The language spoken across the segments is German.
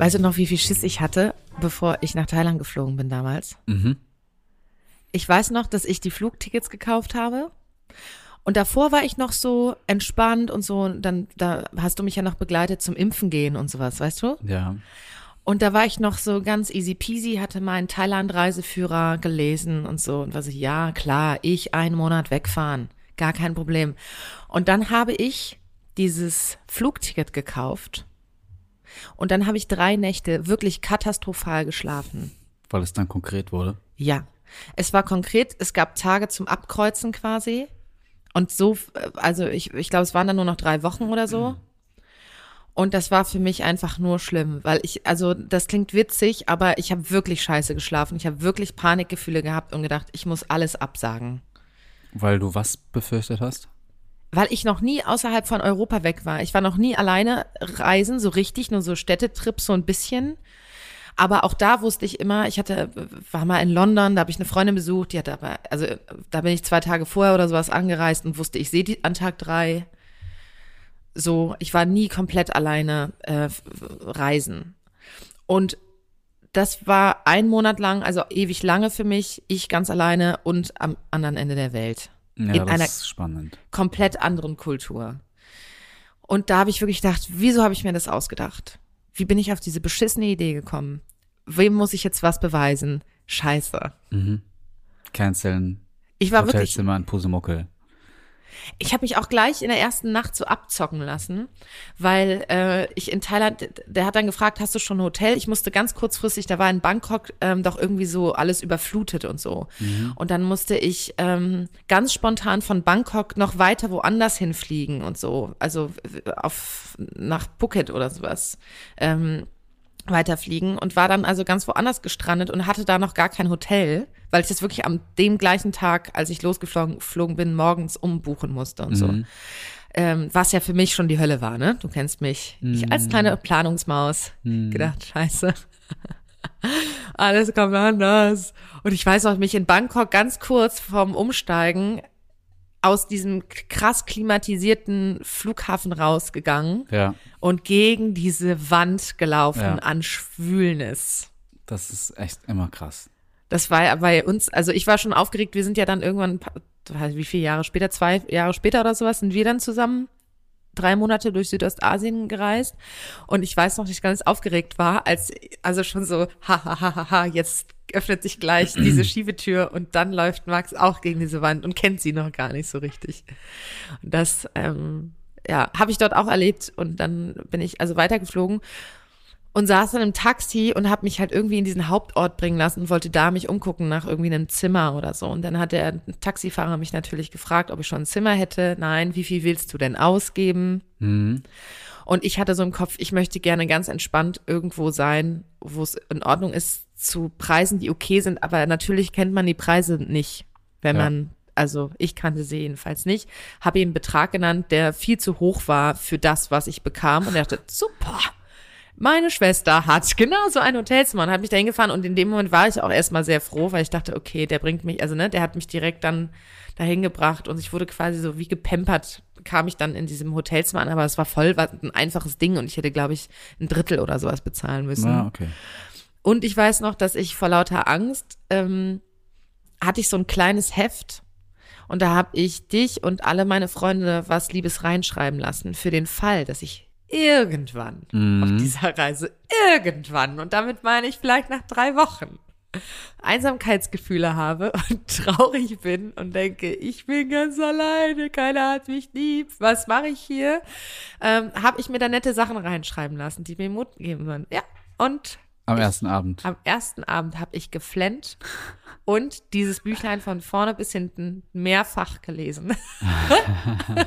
Weißt du noch, wie viel Schiss ich hatte, bevor ich nach Thailand geflogen bin damals? Mhm. Ich weiß noch, dass ich die Flugtickets gekauft habe. Und davor war ich noch so entspannt und so. Und dann, da hast du mich ja noch begleitet zum Impfen gehen und sowas, weißt du? Ja. Und da war ich noch so ganz easy peasy, hatte meinen Thailand-Reiseführer gelesen und so. Und war so, ja, klar, ich einen Monat wegfahren. Gar kein Problem. Und dann habe ich dieses Flugticket gekauft. Und dann habe ich drei Nächte wirklich katastrophal geschlafen. Weil es dann konkret wurde. Ja. Es war konkret, es gab Tage zum Abkreuzen quasi. Und so, also ich, ich glaube, es waren dann nur noch drei Wochen oder so. Und das war für mich einfach nur schlimm, weil ich, also das klingt witzig, aber ich habe wirklich scheiße geschlafen. Ich habe wirklich Panikgefühle gehabt und gedacht, ich muss alles absagen. Weil du was befürchtet hast? Weil ich noch nie außerhalb von Europa weg war. Ich war noch nie alleine reisen, so richtig, nur so Städtetrips so ein bisschen. Aber auch da wusste ich immer, ich hatte, war mal in London, da habe ich eine Freundin besucht, die hatte aber, also da bin ich zwei Tage vorher oder sowas angereist und wusste, ich sehe die an Tag drei. So, ich war nie komplett alleine äh, reisen. Und das war ein Monat lang, also ewig lange für mich, ich ganz alleine und am anderen Ende der Welt. Ja, in einer spannend. komplett anderen Kultur. Und da habe ich wirklich gedacht, wieso habe ich mir das ausgedacht? Wie bin ich auf diese beschissene Idee gekommen? Wem muss ich jetzt was beweisen? Scheiße. Canceln. Ich war wirklich, Hotelzimmer in Pusemuckel. Ich habe mich auch gleich in der ersten Nacht so abzocken lassen, weil äh, ich in Thailand, der hat dann gefragt, hast du schon ein Hotel? Ich musste ganz kurzfristig, da war in Bangkok ähm, doch irgendwie so alles überflutet und so. Und dann musste ich ähm, ganz spontan von Bangkok noch weiter woanders hinfliegen und so, also auf nach Phuket oder sowas. Ähm, weiterfliegen und war dann also ganz woanders gestrandet und hatte da noch gar kein Hotel, weil ich das wirklich am dem gleichen Tag, als ich losgeflogen geflogen bin, morgens umbuchen musste und so. Ähm, was ja für mich schon die Hölle war, ne? Du kennst mich. Ich als kleine Planungsmaus gedacht, scheiße. Alles kommt anders. Und ich weiß noch, mich in Bangkok ganz kurz vorm Umsteigen aus diesem krass klimatisierten Flughafen rausgegangen Ja, und gegen diese Wand gelaufen Ja. an Schwülnis. das ist echt immer krass. Das war ja bei uns, also ich war schon aufgeregt, wir sind ja dann irgendwann, paar- wie viele Jahre später, zwei Jahre später oder sowas, sind wir dann zusammen drei Monate durch Südostasien gereist und ich weiß noch, ich ganz aufgeregt war, als, also schon so, ha, ha, ha, ha, ha, jetzt öffnet sich gleich diese Schiebetür und dann läuft Max auch gegen diese Wand und kennt sie noch gar nicht so richtig. Und das, ähm, ja, habe ich dort auch erlebt und dann bin ich also weitergeflogen und saß dann im Taxi und habe mich halt irgendwie in diesen Hauptort bringen lassen und wollte da mich umgucken nach irgendwie einem Zimmer oder so. Und dann hat der Taxifahrer mich natürlich gefragt, ob ich schon ein Zimmer hätte. Nein, wie viel willst du denn ausgeben? Mhm. Und ich hatte so im Kopf, ich möchte gerne ganz entspannt irgendwo sein, wo es in Ordnung ist, zu Preisen, die okay sind. Aber natürlich kennt man die Preise nicht, wenn Ja. man, also ich kannte sie jedenfalls nicht, habe ihm einen Betrag genannt, der viel zu hoch war für das, was ich bekam. Und er dachte, super. Meine Schwester hat genau so ein Hotelzimmer und hat mich da hingefahren und in dem Moment war ich auch erstmal sehr froh, weil ich dachte, okay, der bringt mich, also ne, der hat mich direkt dann dahin gebracht und ich wurde quasi so wie gepempert, kam ich dann in diesem Hotelzimmer an, aber es war voll war ein einfaches Ding und ich hätte, glaube ich, ein Drittel oder sowas bezahlen müssen. Ja, okay. Und ich weiß noch, dass ich vor lauter Angst ähm, hatte ich so ein kleines Heft und da habe ich dich und alle meine Freunde was Liebes reinschreiben lassen für den Fall, dass ich irgendwann auf dieser Reise irgendwann und damit meine ich vielleicht nach drei Wochen Einsamkeitsgefühle habe und traurig bin und denke, ich bin ganz alleine, keiner hat mich lieb, was mache ich hier? Ähm, habe ich mir da nette Sachen reinschreiben lassen, die mir Mut geben sollen. Ja, und Am ersten Abend. Am ersten Abend habe ich geflennt und dieses Büchlein von vorne bis hinten mehrfach gelesen.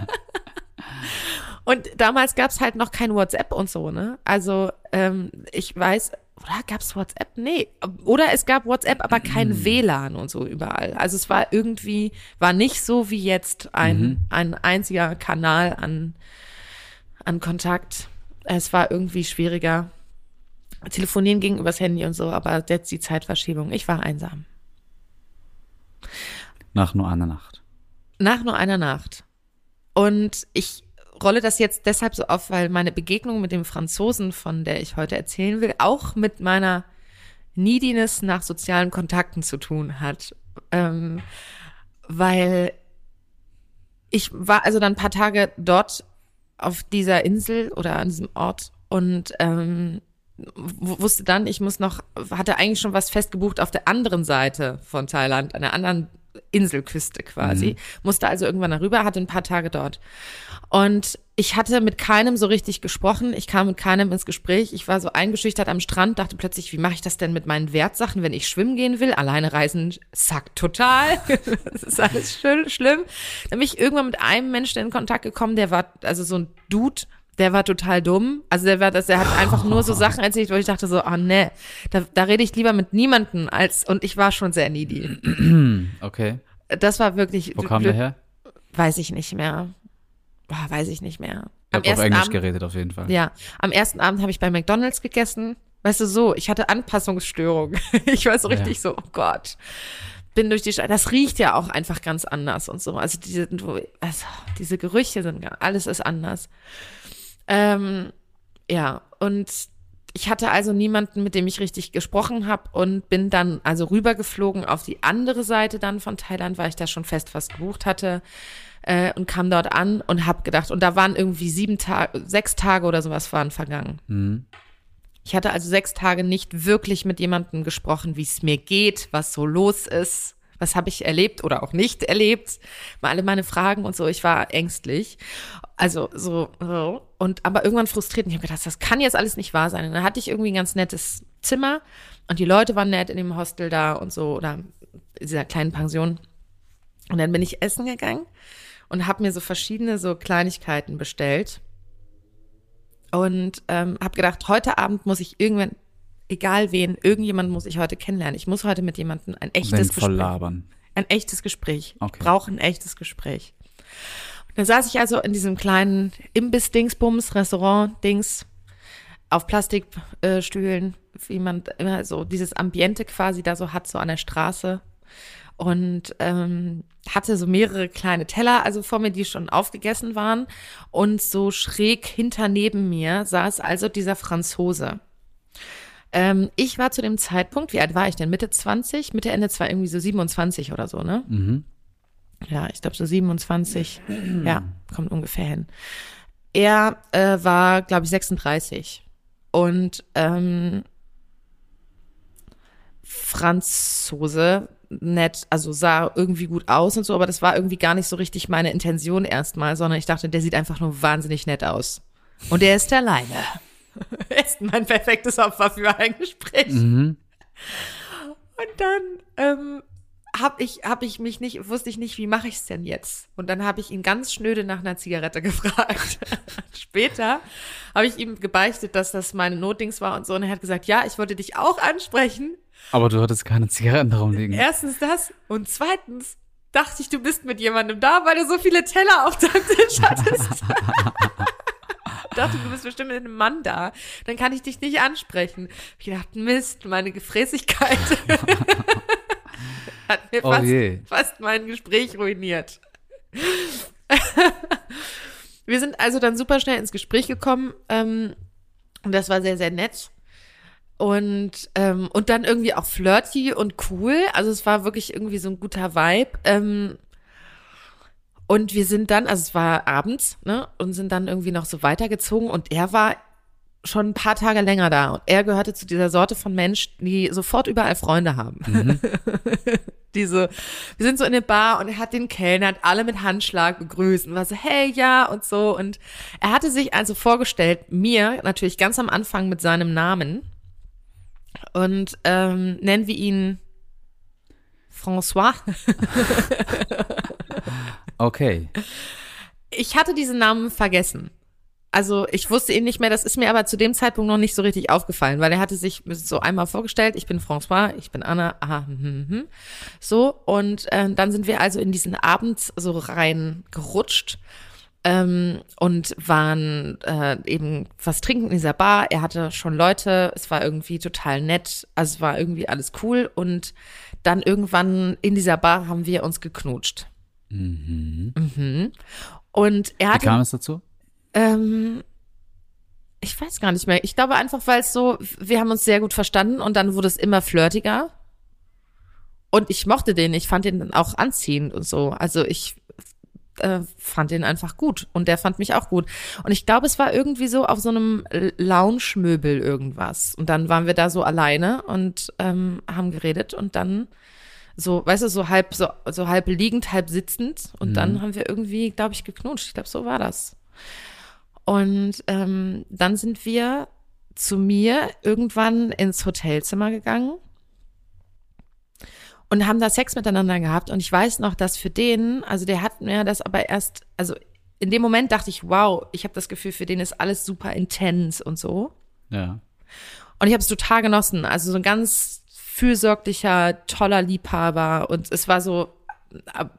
und damals gab es halt noch kein WhatsApp und so, ne? Also ähm, ich weiß, oder gab es WhatsApp? Nee. Oder es gab WhatsApp, aber kein WLAN und so überall. Also es war irgendwie, war nicht so wie jetzt ein, ein einziger Kanal an, an Kontakt. Es war irgendwie schwieriger. Telefonieren ging übers Handy und so, aber jetzt die Zeitverschiebung. Ich war einsam. Nach nur einer Nacht. Nach nur einer Nacht. Und ich rolle das jetzt deshalb so auf, weil meine Begegnung mit dem Franzosen, von der ich heute erzählen will, auch mit meiner Neediness nach sozialen Kontakten zu tun hat. Ähm, weil ich war also dann ein paar Tage dort auf dieser Insel oder an diesem Ort und ähm, wusste dann, ich muss noch, hatte eigentlich schon was festgebucht auf der anderen Seite von Thailand, an der anderen Inselküste quasi. Musste also irgendwann darüber, hatte ein paar Tage dort. Und ich hatte mit keinem so richtig gesprochen. Ich kam mit keinem ins Gespräch. Ich war so eingeschüchtert am Strand, dachte plötzlich, wie mache ich das denn mit meinen Wertsachen, wenn ich schwimmen gehen will? Alleine reisen sackt total. das ist alles schön, schlimm. Dann bin ich irgendwann mit einem Menschen in Kontakt gekommen, der war, also so ein Dude, der war total dumm. Also der war das, der hat einfach nur so Sachen erzählt, wo ich dachte so, oh ne, da, da rede ich lieber mit niemanden als, und ich war schon sehr needy. Okay. Das war wirklich, Wo kam der her? weiß ich nicht mehr. Boah, weiß ich nicht mehr. Ich Am habe auf Englisch Abend, geredet auf jeden Fall. ja, am ersten Abend habe ich bei McDonalds gegessen. Weißt du so, ich hatte Anpassungsstörungen. Ich war so Ja. richtig so, oh Gott. Bin durch die Stadt. Das riecht ja auch einfach ganz anders und so. Also diese, also diese Gerüche sind, alles ist anders. Ähm, ja, und ich hatte also niemanden, mit dem ich richtig gesprochen habe und bin dann also rübergeflogen auf die andere Seite dann von Thailand, weil ich da schon fest was gebucht hatte äh, und kam dort an und habe gedacht, und da waren irgendwie sieben Tage, sechs Tage oder sowas waren vergangen. Mhm. Ich hatte also sechs Tage nicht wirklich mit jemandem gesprochen, wie es mir geht, was so los ist, was habe ich erlebt oder auch nicht erlebt, mal alle meine Fragen und so. Ich war ängstlich, also so so. und aber irgendwann frustriert. Ich habe gedacht, das kann jetzt alles nicht wahr sein. Und dann hatte ich irgendwie ein ganz nettes Zimmer und die Leute waren nett in dem Hostel da und so oder in dieser kleinen Pension. Und dann bin ich essen gegangen und habe mir so verschiedene so Kleinigkeiten bestellt und ähm, habe gedacht, heute Abend muss ich irgendwann, egal wen, irgendjemand muss ich heute kennenlernen. Ich muss heute mit jemandem ein echtes voll Gespräch, labern. ein echtes Gespräch. Okay. Brauche ein echtes Gespräch. Und dann saß ich also in diesem kleinen Imbiss-Dingsbums, Restaurant-Dings, auf Plastikstühlen, Stühlen, wie man immer so dieses Ambiente quasi da so hat, so an der Straße. Und ähm, hatte so mehrere kleine Teller, also vor mir, die schon aufgegessen waren. Und so schräg hinter neben mir saß also dieser Franzose. Ähm, ich war zu dem Zeitpunkt, wie alt war ich denn? Mitte 20? Mitte, Ende zwar irgendwie so 27 oder so, ne? Mhm. Ja, ich glaube so 27. ja, kommt ungefähr hin. Er äh, war, glaube ich, 36. Und ähm, Franzose, nett, also sah irgendwie gut aus und so, aber das war irgendwie gar nicht so richtig meine Intention erstmal, sondern ich dachte, der sieht einfach nur wahnsinnig nett aus. Und er ist alleine. Er ist mein perfektes Opfer für ein Gespräch. Mhm. Und dann ähm, hab ich, hab ich mich nicht, wusste ich nicht, wie mache ich es denn jetzt? Und dann habe ich ihn ganz schnöde nach einer Zigarette gefragt. Später habe ich ihm gebeichtet, dass das meine Notdings war und so. Und er hat gesagt, ja, ich wollte dich auch ansprechen. Aber du hattest keine Zigaretten darum liegen. Erstens das und zweitens dachte ich, du bist mit jemandem da, weil du so viele Teller auf deinem Tisch hattest. Dachte, du bist bestimmt mit einem Mann da. Dann kann ich dich nicht ansprechen. Ich dachte, Mist, meine Gefräßigkeit hat mir Oh fast, je. fast mein Gespräch ruiniert. Wir sind also dann super schnell ins Gespräch gekommen ähm, und das war sehr, sehr nett. Und, ähm, und dann irgendwie auch flirty und cool. Also es war wirklich irgendwie so ein guter Vibe. Ähm, und wir sind dann, also es war abends, ne, und sind dann irgendwie noch so weitergezogen und er war schon ein paar Tage länger da und er gehörte zu dieser Sorte von Mensch, die sofort überall Freunde haben. Diese, wir sind so in der Bar und er hat den Kellner, hat alle mit Handschlag begrüßt und war so, hey, ja, und so. Und er hatte sich also vorgestellt, mir natürlich ganz am Anfang mit seinem Namen. Und ähm, nennen wir ihn François. Okay. Ich hatte diesen Namen vergessen. Also ich wusste ihn nicht mehr, das ist mir aber zu dem Zeitpunkt noch nicht so richtig aufgefallen, weil er hatte sich so einmal vorgestellt, ich bin François, ich bin Anna, aha, hm, hm, hm. so und äh, dann sind wir also in diesen Abend so rein gerutscht ähm, und waren äh, eben was trinken in dieser Bar. Er hatte schon Leute, es war irgendwie total nett, also es war irgendwie alles cool und dann irgendwann in dieser Bar haben wir uns geknutscht. Mhm. Und er Wie hatte kam es dazu? ähm, ich weiß gar nicht mehr. Ich glaube einfach, weil es so, wir haben uns sehr gut verstanden und dann wurde es immer flirtiger. Und ich mochte den, ich fand den dann auch anziehend und so. Also ich äh, fand den einfach gut und der fand mich auch gut. Und ich glaube, es war irgendwie so auf so einem Lounge-Möbel irgendwas. Und dann waren wir da so alleine und ähm, haben geredet und dann so, weißt du, so halb, so, so halb liegend, halb sitzend. Und dann haben wir irgendwie, glaube ich, geknutscht. Ich glaube, so war das. Und ähm, dann sind wir zu mir irgendwann ins Hotelzimmer gegangen und haben da Sex miteinander gehabt. Und ich weiß noch, dass für den, also der hat mir das aber erst, also in dem Moment dachte ich, wow, ich habe das Gefühl, für den ist alles super intens und so. Ja. Und ich habe es total genossen. Also so ein ganz fürsorglicher, toller Liebhaber. Und es war so,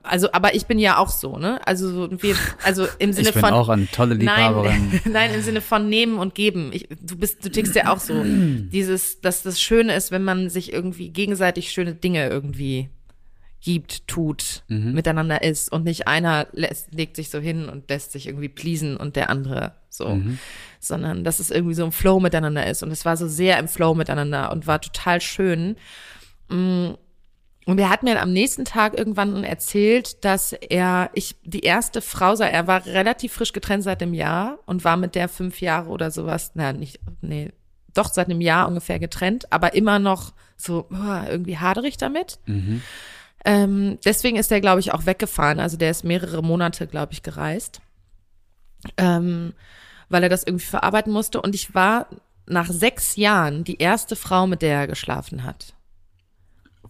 also, aber ich bin ja auch so, ne? Also so, wir, also im Sinne Ich bin von. auch eine tolle Liebhaberin. Nein, nein, im Sinne von nehmen und geben. Ich, du bist, du tickst ja auch so. Dieses, dass das Schöne ist, wenn man sich irgendwie gegenseitig schöne Dinge irgendwie gibt, tut, miteinander ist und nicht einer lässt, legt sich so hin und lässt sich irgendwie pleasen und der andere so, sondern dass es irgendwie so im Flow miteinander ist. Und es war so sehr im Flow miteinander und war total schön. Mm, Und er hat mir am nächsten Tag irgendwann erzählt, dass er, ich die erste Frau sei, er war relativ frisch getrennt seit einem Jahr und war mit der fünf Jahre oder sowas, na nicht, nee, doch seit einem Jahr ungefähr getrennt, aber immer noch so oh, irgendwie haderig damit. Ähm, deswegen ist er, glaube ich, auch weggefahren. Also der ist mehrere Monate, glaube ich, gereist, ähm, weil er das irgendwie verarbeiten musste. Und ich war nach sechs Jahren die erste Frau, mit der er geschlafen hat.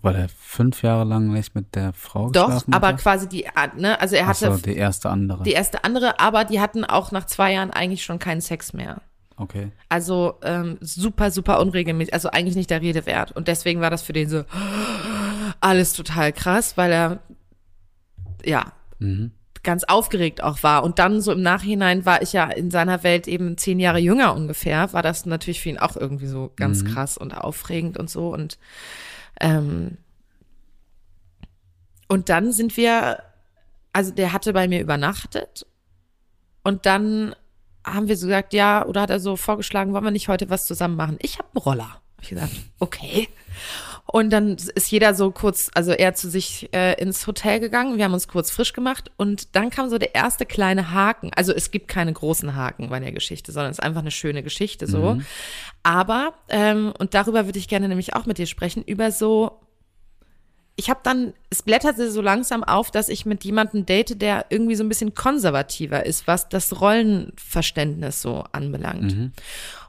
Weil er fünf Jahre lang nicht mit der Frau Doch, geschlafen aber hatte? quasi die, ne, also er Ach hatte so, die erste andere. die erste andere, aber die hatten auch nach zwei Jahren eigentlich schon keinen Sex mehr. Okay. Also ähm, super, super unregelmäßig, also eigentlich nicht der Rede wert. Und deswegen war das für den so alles total krass, weil er ja ganz aufgeregt auch war. Und dann so im Nachhinein war ich ja in seiner Welt eben zehn Jahre jünger ungefähr, war das natürlich für ihn auch irgendwie so ganz krass und aufregend und so. Und ähm, und dann sind wir, also der hatte bei mir übernachtet und dann haben wir so gesagt, ja, oder hat er so vorgeschlagen, wollen wir nicht heute was zusammen machen? Ich habe einen Roller. Hab ich gesagt, okay. Und dann ist jeder so kurz, also er zu sich äh, ins Hotel gegangen. Wir haben uns kurz frisch gemacht und dann kam so der erste kleine Haken. Also es gibt keine großen Haken bei der Geschichte, sondern es ist einfach eine schöne Geschichte so. Aber ähm, und darüber würde ich gerne nämlich auch mit dir sprechen über so ich habe dann, es blätterte so langsam auf, dass ich mit jemandem date, der irgendwie so ein bisschen konservativer ist, was das Rollenverständnis so anbelangt.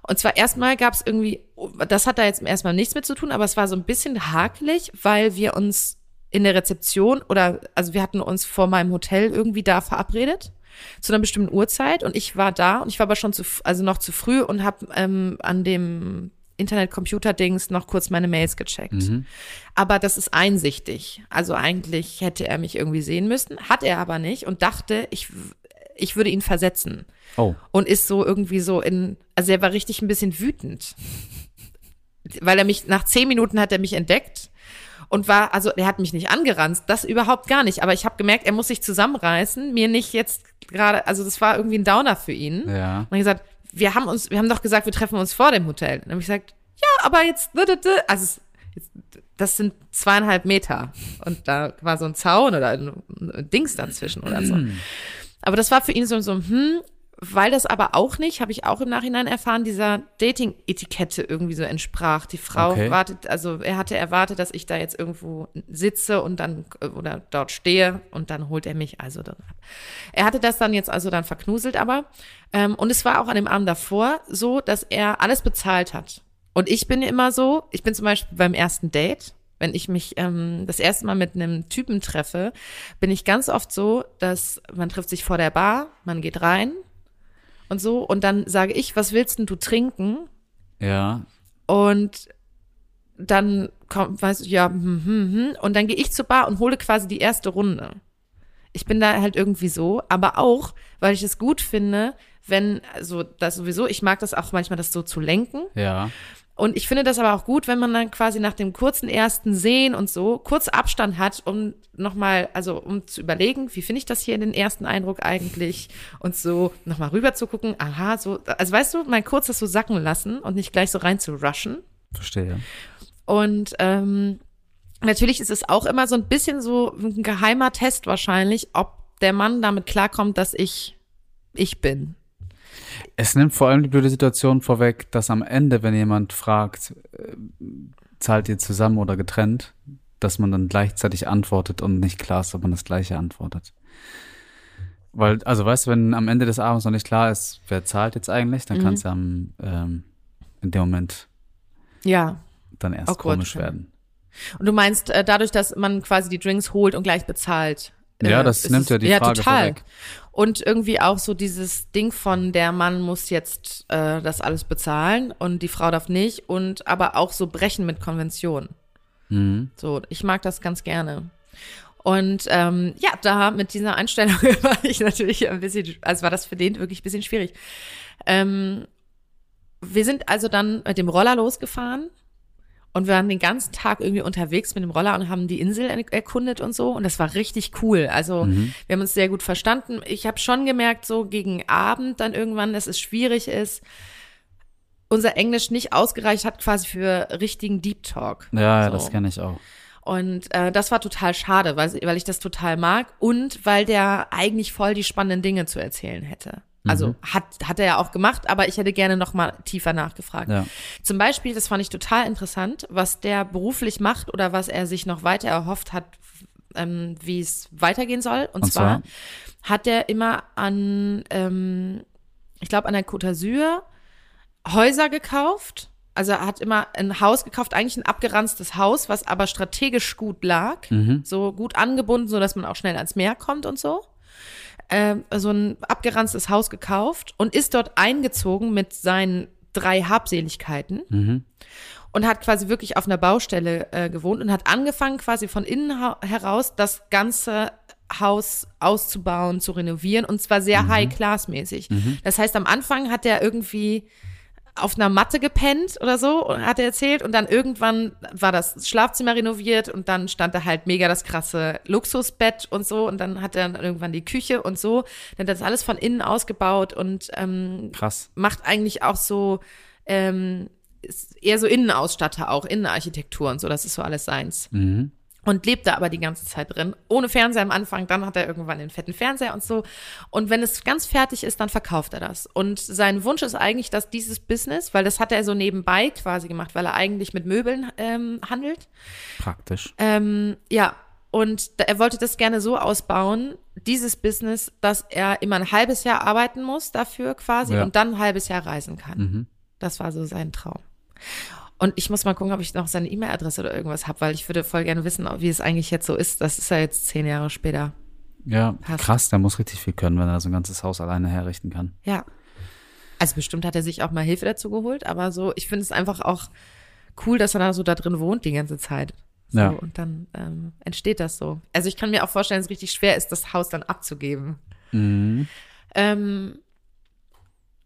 Und zwar erstmal gab es irgendwie, das hat da jetzt erstmal nichts mit zu tun, aber es war so ein bisschen hakelig, weil wir uns in der Rezeption oder, also wir hatten uns vor meinem Hotel irgendwie da verabredet zu einer bestimmten Uhrzeit und ich war da und ich war aber schon zu, also noch zu früh und habe ähm, an dem Internet-Computer-Dings noch kurz meine Mails gecheckt. Aber das ist einsichtig. Also eigentlich hätte er mich irgendwie sehen müssen, hat er aber nicht und dachte, ich, ich würde ihn versetzen. Oh. Und ist so irgendwie so in, also er war richtig ein bisschen wütend. Weil er mich, nach zehn Minuten hat er mich entdeckt und war, also er hat mich nicht angeranzt, das überhaupt gar nicht. Aber ich habe gemerkt, er muss sich zusammenreißen, mir nicht jetzt gerade, also das war irgendwie ein Downer für ihn. Ja. Und er gesagt, wir haben uns, wir haben doch gesagt, wir treffen uns vor dem Hotel. Dann habe ich gesagt, ja, aber jetzt, also das sind zweieinhalb Meter und da war so ein Zaun oder ein, ein Dings dazwischen oder so. Aber das war für ihn so, so, hm, weil das aber auch nicht, habe ich auch im Nachhinein erfahren, dieser Dating-Etikette irgendwie so entsprach. Die Frau Okay. wartet, also er hatte erwartet, dass ich da jetzt irgendwo sitze und dann äh, oder dort stehe und dann holt er mich also dann ab. Er hatte das dann jetzt also dann verknuselt aber ähm, und es war auch an dem Abend davor so, dass er alles bezahlt hat. Und ich bin immer so, ich bin zum Beispiel beim ersten Date, wenn ich mich ähm, das erste Mal mit einem Typen treffe, bin ich ganz oft so, dass man trifft sich vor der Bar, man geht rein und so und dann sage ich, was willst denn du trinken? Ja. Und dann kommt, weißt du, ja, hm, hm, hm, und dann gehe ich zur Bar und hole quasi die erste Runde. Ich bin da halt irgendwie so, aber auch, weil ich es gut finde, wenn, also das sowieso, ich mag das auch manchmal, das so zu lenken. Ja. Und ich finde das aber auch gut, wenn man dann quasi nach dem kurzen ersten Sehen und so kurz Abstand hat, um nochmal, also um zu überlegen, wie finde ich das hier in den ersten Eindruck eigentlich und so nochmal rüber zu gucken, aha, so, also weißt du, mal kurz das so sacken lassen und nicht gleich so rein zu rushen. Verstehe. Und ähm, natürlich ist es auch immer so ein bisschen so ein geheimer Test wahrscheinlich, ob der Mann damit klarkommt, dass ich ich bin. Es nimmt vor allem die blöde Situation vorweg, dass am Ende, wenn jemand fragt, äh, zahlt ihr zusammen oder getrennt, dass man dann gleichzeitig antwortet und nicht klar ist, ob man das gleiche antwortet. Weil, also weißt du, wenn am Ende des Abends noch nicht klar ist, wer zahlt jetzt eigentlich, dann Mhm. kann es ja am, ähm, in dem Moment Ja. dann erst Awkward komisch werden. werden. Und du meinst, äh, dadurch, dass man quasi die Drinks holt und gleich bezahlt. äh, Ja, das ist nimmt es- ja die ja, Frage total. vorweg. Und irgendwie auch so dieses Ding von der Mann muss jetzt äh, das alles bezahlen und die Frau darf nicht und aber auch so brechen mit Konventionen. Mhm. So, ich mag das ganz gerne. Und ähm, ja, da mit dieser Einstellung war ich natürlich ein bisschen, also war das für den wirklich ein bisschen schwierig. Ähm, wir sind also dann mit dem Roller losgefahren und wir waren den ganzen Tag irgendwie unterwegs mit dem Roller und haben die Insel er- erkundet und so. Und das war richtig cool. Also wir haben uns sehr gut verstanden. Ich habe schon gemerkt, so gegen Abend dann irgendwann, dass es schwierig ist, unser Englisch nicht ausgereicht hat quasi für richtigen Deep Talk. Ja, ja, So. das kenne ich auch. Und äh, das war total schade, weil, weil ich das total mag und weil der eigentlich voll die spannenden Dinge zu erzählen hätte. Also hat, hat er ja auch gemacht, aber ich hätte gerne noch mal tiefer nachgefragt. Ja. Zum Beispiel, das fand ich total interessant, was der beruflich macht oder was er sich noch weiter erhofft hat, ähm, wie es weitergehen soll. Und, Und zwar, zwar? hat er immer an, ähm, ich glaube, an der Côte d'Azur Häuser gekauft. Also er hat immer ein Haus gekauft, eigentlich ein abgeranztes Haus, was aber strategisch gut lag, so gut angebunden, so dass man auch schnell ans Meer kommt und so. Ähm, so ein abgeranztes Haus gekauft und ist dort eingezogen mit seinen drei Habseligkeiten und hat quasi wirklich auf einer Baustelle äh, gewohnt und hat angefangen quasi von innen heraus das ganze Haus auszubauen, zu renovieren und zwar sehr high-class-mäßig. Das heißt, am Anfang hat er irgendwie auf einer Matte gepennt oder so, hat er erzählt. Und dann irgendwann war das Schlafzimmer renoviert und dann stand da halt mega das krasse Luxusbett und so. Und dann hat er dann irgendwann die Küche und so. Dann hat das alles von innen ausgebaut und ähm, Krass. macht eigentlich auch so, ähm, ist eher so Innenausstatter auch, Innenarchitektur und so. Das ist so alles seins. Mhm. Und lebt da aber die ganze Zeit drin. Ohne Fernseher am Anfang, dann hat er irgendwann den fetten Fernseher und so. Und wenn es ganz fertig ist, dann verkauft er das. Und sein Wunsch ist eigentlich, dass dieses Business, weil das hat er so nebenbei quasi gemacht, weil er eigentlich mit Möbeln ähm, handelt. Praktisch. Ähm, ja, und er wollte das gerne so ausbauen, dieses Business, dass er immer ein halbes Jahr arbeiten muss dafür quasi Ja. und dann ein halbes Jahr reisen kann. Mhm. Das war so sein Traum. Und ich muss mal gucken, ob ich noch seine E-Mail-Adresse oder irgendwas habe, weil ich würde voll gerne wissen, wie es eigentlich jetzt so ist. Das ist ja jetzt zehn Jahre später. Ja, Passt. krass, der muss richtig viel können, wenn er so ein ganzes Haus alleine herrichten kann. Ja. Also bestimmt hat er sich auch mal Hilfe dazu geholt, aber so, ich finde es einfach auch cool, dass er da so da drin wohnt die ganze Zeit. So, Ja. Und dann ähm, entsteht das so. Also ich kann mir auch vorstellen, dass es richtig schwer ist, das Haus dann abzugeben. Mhm. Ähm,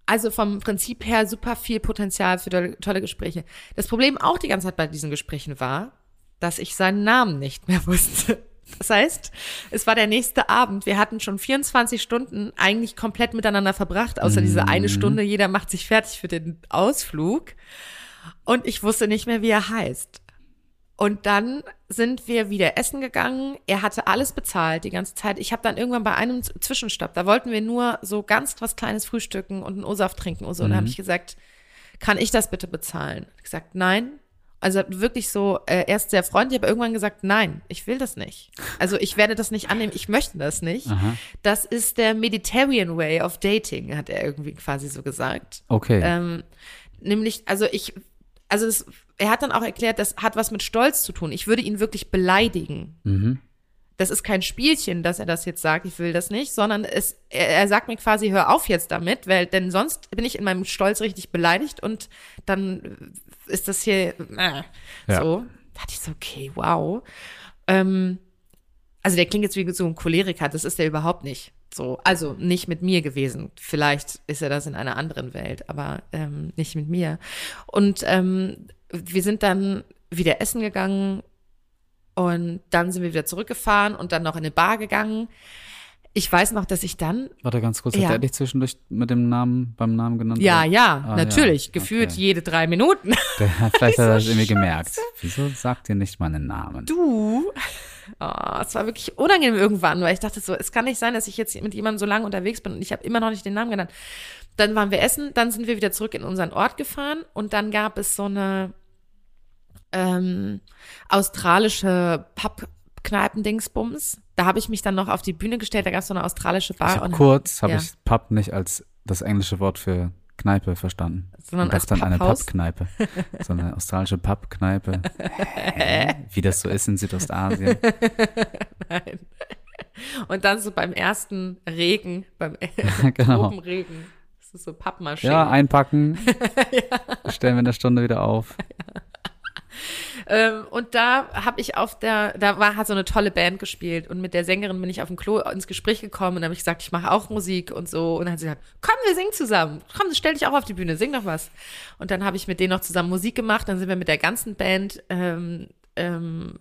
also vom Prinzip her super viel Potenzial für tolle, tolle Gespräche. Das Problem auch die ganze Zeit bei diesen Gesprächen war, dass ich seinen Namen nicht mehr wusste. Das heißt, es war der nächste Abend. Wir hatten schon 24 Stunden eigentlich komplett miteinander verbracht, außer diese eine Stunde. Jeder macht sich fertig für den Ausflug. Und ich wusste nicht mehr, wie er heißt. Und dann sind wir wieder essen gegangen. Er hatte alles bezahlt die ganze Zeit. Ich habe dann irgendwann bei einem Zwischenstopp, da wollten wir nur so ganz was Kleines frühstücken und einen O-Saft trinken und so. Und da habe ich gesagt, kann ich das bitte bezahlen? Ich gesagt, nein. Also wirklich so, äh, erst sehr freundlich, aber irgendwann gesagt, nein, ich will das nicht. Also ich werde das nicht annehmen, ich möchte das nicht. Das ist der Mediterranean Way of Dating, hat er irgendwie quasi so gesagt. Okay. Ähm, nämlich, also ich, also das, er hat dann auch erklärt, das hat was mit Stolz zu tun. Ich würde ihn wirklich beleidigen. Mhm. Das ist kein Spielchen, dass er das jetzt sagt, ich will das nicht, sondern es, er, er sagt mir quasi, hör auf jetzt damit, weil denn sonst bin ich in meinem Stolz richtig beleidigt und dann ist das hier äh, Ja. so. Da dachte ich so, okay, wow. Ähm, also der klingt jetzt wie so ein Choleriker, das ist er überhaupt nicht. So, also nicht mit mir gewesen. Vielleicht ist er das in einer anderen Welt, aber ähm, nicht mit mir. Und ähm, wir sind dann wieder essen gegangen und dann sind wir wieder zurückgefahren und dann noch in eine Bar gegangen. Ich weiß noch, dass ich dann, Warte ganz kurz, Ja. hat er dich zwischendurch mit dem Namen, beim Namen genannt? ja, oder? ja, Ah, natürlich, ja. gefühlt Okay. jede drei Minuten. Der, vielleicht hat er das irgendwie gemerkt. Wieso sagt ihr nicht meinen Namen? Du, oh, es war wirklich unangenehm irgendwann, weil ich dachte so, es kann nicht sein, dass ich jetzt mit jemandem so lange unterwegs bin und ich habe immer noch nicht den Namen genannt. Dann waren wir essen, dann sind wir wieder zurück in unseren Ort gefahren und dann gab es so eine ähm, australische Pappkneipen-Dingsbums. Da habe ich mich dann noch auf die Bühne gestellt, da gab es so eine australische Ich Bar. hab und kurz habe ja. ich Pub nicht als das englische Wort für Kneipe verstanden. Sondern und als an eine Papphaus. Pubkneipe. So eine australische Pubkneipe. Hä? Wie das so ist in Südostasien. Nein. Und dann so beim ersten Regen, beim genau. Tropenregen, das ist so Pappmaschine. Ja, einpacken. Stellen wir in der Stunde wieder auf. Ähm, und da habe ich auf der, da war hat so eine tolle Band gespielt und mit der Sängerin bin ich auf dem Klo ins Gespräch gekommen und habe ich gesagt, ich mache auch Musik und so und dann hat sie gesagt, komm, wir singen zusammen, komm, stell dich auch auf die Bühne, sing doch was. Und dann habe ich mit denen noch zusammen Musik gemacht, dann sind wir mit der ganzen Band ähm, ähm,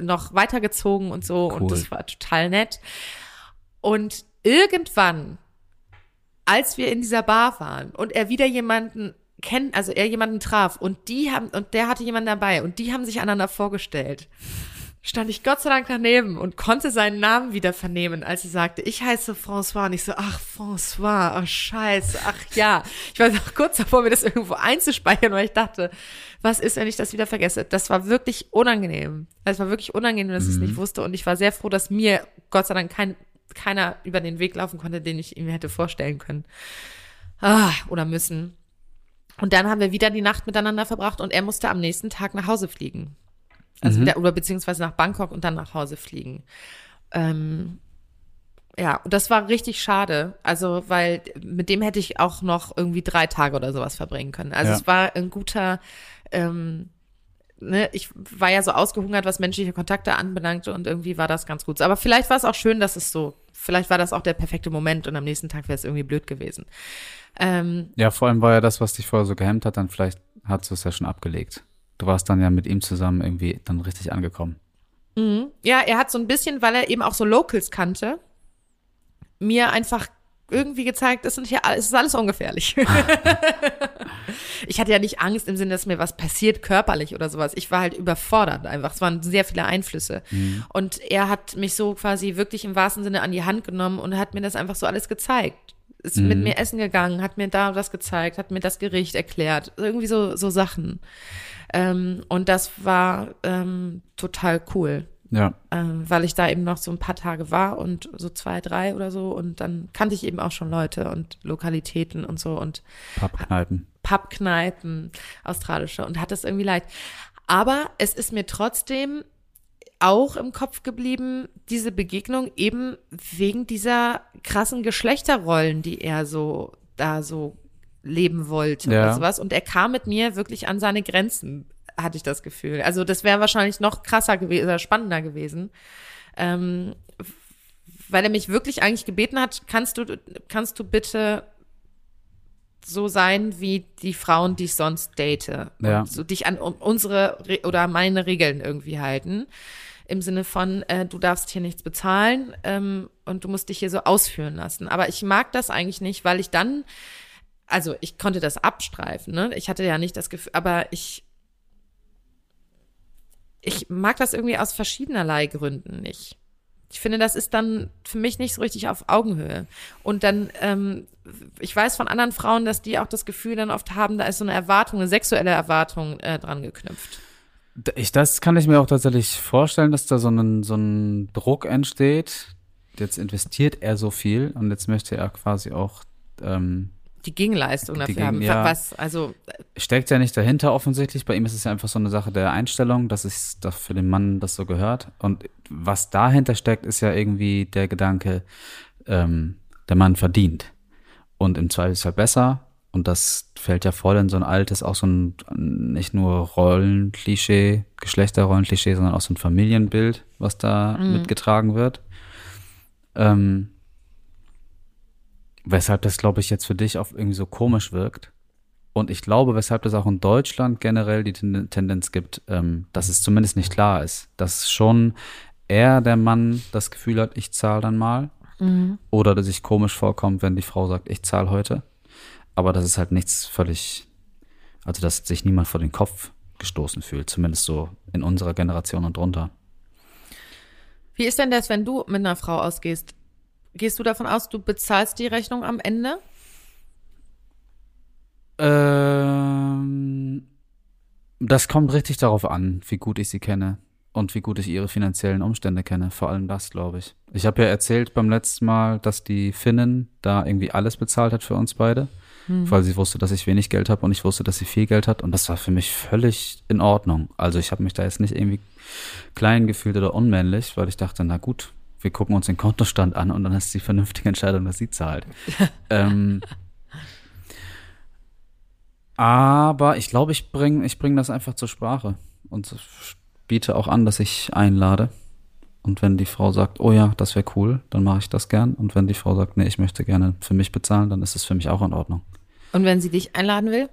noch weitergezogen und so Cool. und das war total nett. Und irgendwann, als wir in dieser Bar waren und er wieder jemanden kennt, also er jemanden traf und die haben, und der hatte jemanden dabei und die haben sich einander vorgestellt, stand ich Gott sei Dank daneben und konnte seinen Namen wieder vernehmen, als sie sagte, ich heiße François und ich so, ach François, oh scheiße, ach ja. Ich war noch kurz davor, mir das irgendwo einzuspeichern, weil ich dachte, was ist, wenn ich das wieder vergesse? Das war wirklich unangenehm. Es war wirklich unangenehm, dass ich es nicht wusste und ich war sehr froh, dass mir Gott sei Dank kein, keiner über den Weg laufen konnte, den ich ihm hätte vorstellen können. Ah, oder müssen. Und dann haben wir wieder die Nacht miteinander verbracht und er musste am nächsten Tag nach Hause fliegen. Also wieder, oder beziehungsweise nach Bangkok und dann nach Hause fliegen. Ähm, ja, und das war richtig schade. Also, weil mit dem hätte ich auch noch irgendwie drei Tage oder sowas verbringen können. Also Ja. es war ein guter, ähm, ne, ich war ja so ausgehungert, was menschliche Kontakte anbelangte und irgendwie war das ganz gut. Aber vielleicht war es auch schön, dass es so, vielleicht war das auch der perfekte Moment und am nächsten Tag wäre es irgendwie blöd gewesen. Ähm, Ja, vor allem war ja das, was dich vorher so gehemmt hat, dann vielleicht hast du es ja schon abgelegt. Du warst dann ja mit ihm zusammen irgendwie dann richtig angekommen. Ja, er hat so ein bisschen, weil er eben auch so Locals kannte, mir einfach irgendwie gezeigt, es, sind hier, es ist alles ungefährlich. ich hatte ja nicht Angst im Sinne, dass mir was passiert körperlich oder sowas. Ich war halt überfordert einfach. Es waren sehr viele Einflüsse. Und er hat mich so quasi wirklich im wahrsten Sinne an die Hand genommen und hat mir das einfach so alles gezeigt. Ist mit mir essen gegangen, hat mir da das gezeigt, hat mir das Gericht erklärt. Irgendwie so, so Sachen. Ähm, und das war ähm, total cool Ja, ähm, weil ich da eben noch so ein paar Tage war und so zwei, drei oder so und dann kannte ich eben auch schon Leute und Lokalitäten und so und Pappkneipen. Pubkneipen, australische und hat das irgendwie leid. Aber es ist mir trotzdem auch im Kopf geblieben, diese Begegnung eben wegen dieser krassen Geschlechterrollen, die er so da so leben wollte Ja. oder sowas. Und er kam mit mir wirklich an seine Grenzen, hatte ich das Gefühl. Also das wäre wahrscheinlich noch krasser gewesen oder spannender gewesen. Ähm, weil er mich wirklich eigentlich gebeten hat, kannst du, kannst du bitte so sein wie die Frauen, die ich sonst date. Ja. So dich an unsere Re oder meine Regeln irgendwie halten. Im Sinne von, äh, du darfst hier nichts bezahlen ähm, und du musst dich hier so ausführen lassen. Aber ich mag das eigentlich nicht, weil ich dann, also ich konnte das abstreifen, ne? Ich hatte ja nicht das Gefühl, aber ich, ich mag das irgendwie aus verschiedenerlei Gründen nicht. Ich finde, das ist dann für mich nicht so richtig auf Augenhöhe. Und dann, ähm, ich weiß von anderen Frauen, dass die auch das Gefühl dann oft haben, da ist so eine Erwartung, eine sexuelle Erwartung äh, dran geknüpft. Ich, das kann ich mir auch tatsächlich vorstellen, dass da so ein, so ein Druck entsteht. Jetzt investiert er so viel und jetzt möchte er quasi auch ähm, die Gegenleistung Die dafür Gegen- haben. ja. Was, also, Steckt ja nicht dahinter offensichtlich. Bei ihm ist es ja einfach so eine Sache der Einstellung, dass es dass für den Mann das so gehört. Und was dahinter steckt, ist ja irgendwie der Gedanke, ähm, der Mann verdient. Und im Zweifelsfall besser. Und das fällt ja voll in so ein altes, auch so ein nicht nur Rollenklischee, Geschlechterrollenklischee, sondern auch so ein Familienbild, was da mitgetragen wird. Ähm, weshalb das, glaube ich, jetzt für dich auch irgendwie so komisch wirkt. Und ich glaube, weshalb das auch in Deutschland generell die Ten- Tendenz gibt, ähm, dass es zumindest nicht klar ist, dass schon eher der Mann das Gefühl hat, ich zahle dann mal. Oder dass sich komisch vorkommt, wenn die Frau sagt, ich zahle heute. Aber das ist halt nichts völlig, also dass sich niemand vor den Kopf gestoßen fühlt, zumindest so in unserer Generation und drunter. wie ist denn das, wenn du mit einer Frau ausgehst? Gehst du davon aus, du bezahlst die Rechnung am Ende? Ähm, das kommt richtig darauf an, wie gut ich sie kenne und wie gut ich ihre finanziellen Umstände kenne. Vor allem das, glaube ich. Ich habe ja erzählt beim letzten Mal, dass die Finnin da irgendwie alles bezahlt hat für uns beide, weil sie wusste, dass ich wenig Geld habe und ich wusste, dass sie viel Geld hat und das war für mich völlig in Ordnung. Also ich habe mich da jetzt nicht irgendwie klein gefühlt oder unmännlich, weil ich dachte, na gut, wir gucken uns den Kontostand an und dann ist die vernünftige Entscheidung, dass sie zahlt. ähm, aber ich glaube, ich bringe ich bring das einfach zur Sprache und biete auch an, dass ich einlade. Und wenn die Frau sagt, oh ja, das wäre cool, dann mache ich das gern. Und wenn die Frau sagt, nee, ich möchte gerne für mich bezahlen, dann ist es für mich auch in Ordnung. Und wenn sie dich einladen will?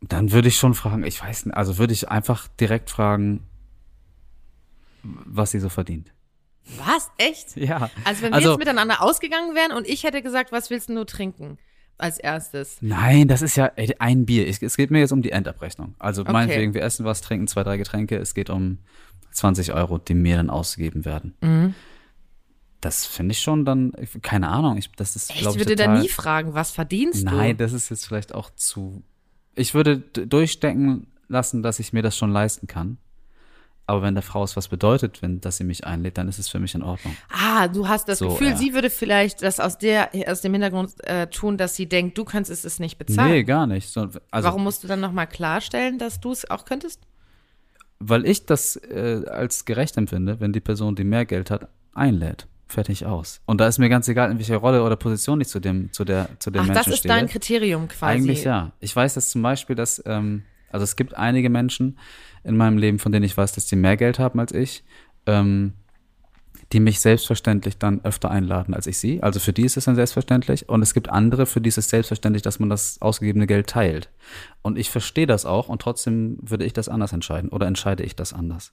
Dann würde ich schon fragen, ich weiß nicht, also würde ich einfach direkt fragen, was sie so verdient. Was? Echt? Ja. Also wenn wir Also- jetzt miteinander ausgegangen wären und ich hätte gesagt, was willst du nur trinken? Als erstes. Nein, das ist ja ey, ein Bier. Ich, es geht mir jetzt um die Endabrechnung. Also Okay. meinetwegen, wir essen was, trinken zwei, drei Getränke. Es geht um 20 Euro, die mir dann ausgegeben werden. Mhm. Das finde ich schon dann, keine Ahnung, ich, das ist, Echt? Ich würde da nie fragen, was verdienst du? Nein, das ist jetzt vielleicht auch zu. Ich würde durchstecken lassen, dass ich mir das schon leisten kann. Aber wenn der Frau es was bedeutet, wenn, dass sie mich einlädt, dann ist es für mich in Ordnung. Ah, du hast das So, Gefühl, ja. sie würde vielleicht das aus der aus dem Hintergrund äh, tun, dass sie denkt, du könntest es nicht bezahlen. Nee, gar nicht. So, also, Warum musst du dann nochmal klarstellen, dass du es auch könntest? Weil ich das äh, als gerecht empfinde, wenn die Person, die mehr Geld hat, einlädt. Fertig aus. Und da ist mir ganz egal, in welcher Rolle oder Position ich zu dem, zu der, zu dem Ach, Menschen das ist stehe. dein Kriterium quasi. Eigentlich ja. Ich weiß dass zum Beispiel, dass, ähm, also es gibt einige Menschen in meinem Leben, von denen ich weiß, dass die mehr Geld haben als ich, ähm, die mich selbstverständlich dann öfter einladen als ich sie. Also für die ist es dann selbstverständlich. Und es gibt andere, für die ist es selbstverständlich, dass man das ausgegebene Geld teilt. Und ich verstehe das auch und trotzdem würde ich das anders entscheiden. Oder entscheide ich das anders?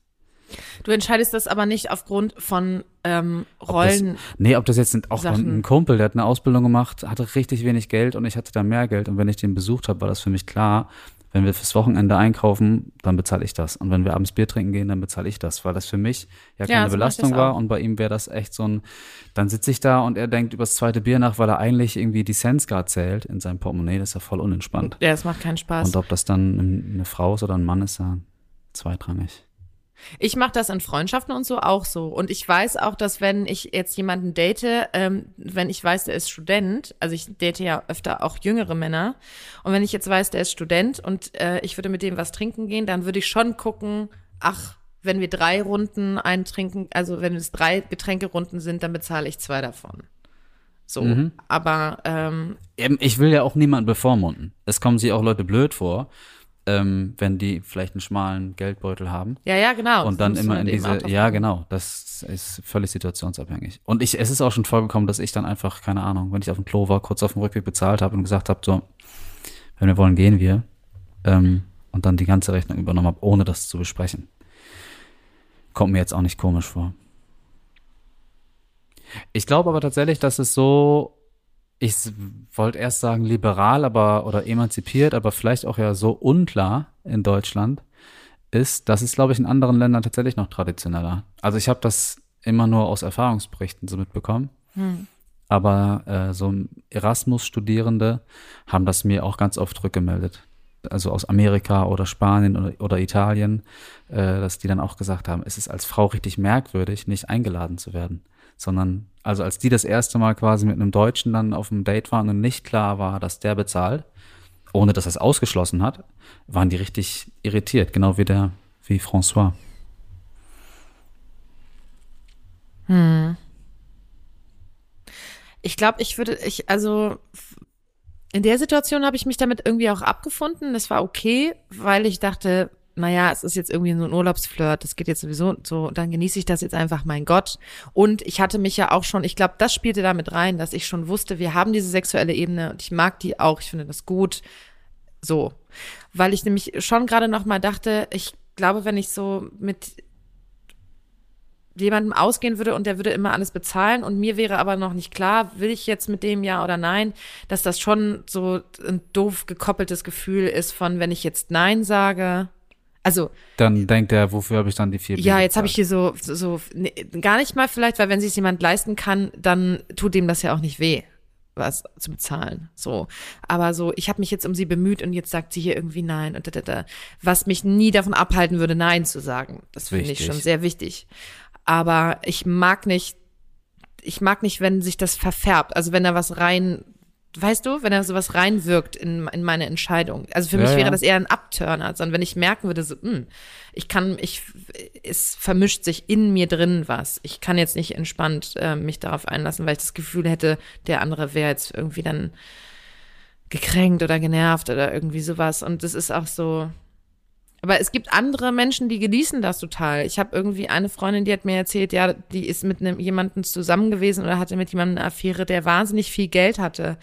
Du entscheidest das aber nicht aufgrund von ähm, Ob das, Rollen. nee, ob das jetzt auch Sachen. ein Kumpel, der hat eine Ausbildung gemacht, hatte richtig wenig Geld und ich hatte da mehr Geld. Und wenn ich den besucht habe, war das für mich klar, wenn wir fürs Wochenende einkaufen, dann bezahle ich das. Und wenn wir abends Bier trinken gehen, dann bezahle ich das, weil das für mich ja keine ich Belastung war. Und bei ihm wäre das echt so ein, dann sitze ich da und er denkt über das zweite Bier nach, weil er eigentlich irgendwie die Cents gerade zählt in seinem Portemonnaie. Das ist ja voll unentspannt. Ja, das macht keinen Spaß. Und ob das dann eine Frau ist oder ein Mann ist, ja zweitrangig. Ich mache das in Freundschaften und so auch so. Und ich weiß auch, dass wenn ich jetzt jemanden date, ähm, wenn ich weiß, der ist Student, also ich date ja öfter auch jüngere Männer, und wenn ich jetzt weiß, der ist Student und äh, ich würde mit dem was trinken gehen, dann würde ich schon gucken, ach, wenn wir drei Runden eintrinken, also wenn es drei Getränkerunden sind, dann bezahle ich zwei davon. So, Mhm. aber ähm, Eben, ich will ja auch niemanden bevormunden. Es kommen sich auch Leute blöd vor, ähm, wenn die vielleicht einen schmalen Geldbeutel haben. ja, ja, genau. und dann immer in auch diese, ja genau, das ist völlig situationsabhängig. Und ich, es ist auch schon vorgekommen, dass ich dann einfach, keine Ahnung, wenn ich auf dem Klo war, kurz auf dem Rückweg bezahlt habe und gesagt habe, so, wenn wir wollen, gehen wir. Ähm, und dann die ganze Rechnung übernommen habe, ohne das zu besprechen. Kommt mir jetzt auch nicht komisch vor. Ich glaube aber tatsächlich, dass es so, ich wollte erst sagen liberal, aber oder emanzipiert, aber vielleicht auch ja so unklar in Deutschland ist, das ist, glaube ich, in anderen Ländern tatsächlich noch traditioneller. Also ich habe das immer nur aus Erfahrungsberichten so mitbekommen. Aber äh, so Erasmus-Studierende haben das mir auch ganz oft rückgemeldet. Also aus Amerika oder Spanien oder, oder Italien, äh, dass die dann auch gesagt haben, es ist als Frau richtig merkwürdig, nicht eingeladen zu werden. sondern also als die das erste Mal quasi mit einem Deutschen dann auf dem Date waren und nicht klar war, dass der bezahlt, ohne dass er es ausgeschlossen hat, waren die richtig irritiert, genau wie der, wie François. Ich glaube, ich würde, ich, also in der Situation habe ich mich damit irgendwie auch abgefunden. Das war okay, weil ich dachte, naja, es ist jetzt irgendwie so ein Urlaubsflirt, das geht jetzt sowieso so, dann genieße ich das jetzt einfach, mein Gott. Und ich hatte mich ja auch schon, ich glaube, das spielte damit rein, dass ich schon wusste, wir haben diese sexuelle Ebene und ich mag die auch, ich finde das gut. So. Weil ich nämlich schon gerade noch mal dachte, ich glaube, wenn ich so mit jemandem ausgehen würde und der würde immer alles bezahlen und mir wäre aber noch nicht klar, will ich jetzt mit dem ja oder nein, dass das schon so ein doof gekoppeltes Gefühl ist von, wenn ich jetzt nein sage, also Dann denkt er, wofür habe ich dann die vier ja, jetzt habe ich hier so so nee, gar nicht mal vielleicht, weil wenn sich jemand leisten kann, dann tut dem das ja auch nicht weh was zu bezahlen. So, aber so, ich habe mich jetzt um sie bemüht und jetzt sagt sie hier irgendwie nein und da, da, da, was mich nie davon abhalten würde, nein zu sagen. Das finde ich schon sehr wichtig. Aber ich mag nicht, ich mag nicht, wenn sich das verfärbt. Also wenn da was rein, weißt du, wenn da sowas reinwirkt in, in meine Entscheidung. Also für Ja, mich wäre ja. das eher ein Abturner, sondern wenn ich merken würde, so, mh, ich kann, ich, es vermischt sich in mir drin was. Ich kann jetzt nicht entspannt äh, mich darauf einlassen, weil ich das Gefühl hätte, der andere wäre jetzt irgendwie dann gekränkt oder genervt oder irgendwie sowas. Und das ist auch so. Aber es gibt andere Menschen, die genießen das total. Ich habe irgendwie eine Freundin, die hat mir erzählt, ja, die ist mit einem jemanden zusammen gewesen oder hatte mit jemandem eine Affäre, der wahnsinnig viel Geld hatte.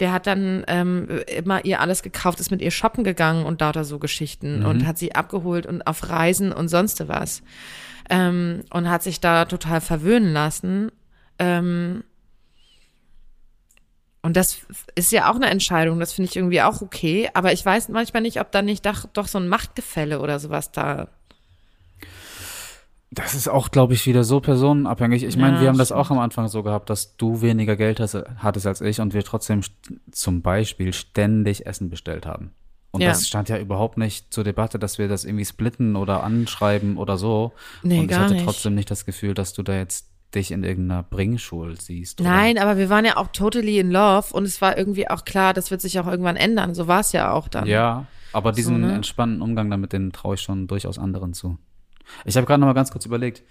Der hat dann ähm, immer ihr alles gekauft, ist mit ihr shoppen gegangen und lauter so Geschichten und hat sie abgeholt und auf Reisen und sonst was. Ähm, und hat sich da total verwöhnen lassen. Ähm, und das ist ja auch eine Entscheidung, das finde ich irgendwie auch okay. Aber ich weiß manchmal nicht, ob da nicht doch, doch so ein Machtgefälle oder sowas da. Das ist auch, glaube ich, wieder so personenabhängig. Ich meine, Ja, wir haben das stimmt. auch am Anfang so gehabt, dass du weniger Geld hast, hattest als ich und wir trotzdem zum Beispiel ständig Essen bestellt haben. Und Ja. das stand ja überhaupt nicht zur Debatte, dass wir das irgendwie splitten oder anschreiben oder so. Nee, und ich hatte nicht. trotzdem nicht das Gefühl, dass du da jetzt dich in irgendeiner Bringschule siehst. Oder? Nein, aber wir waren ja auch totally in love und es war irgendwie auch klar, das wird sich auch irgendwann ändern. So war es ja auch dann. Ja, aber diesen ne? entspannten Umgang damit, den traue ich schon durchaus anderen zu. Ich habe gerade noch mal ganz kurz überlegt,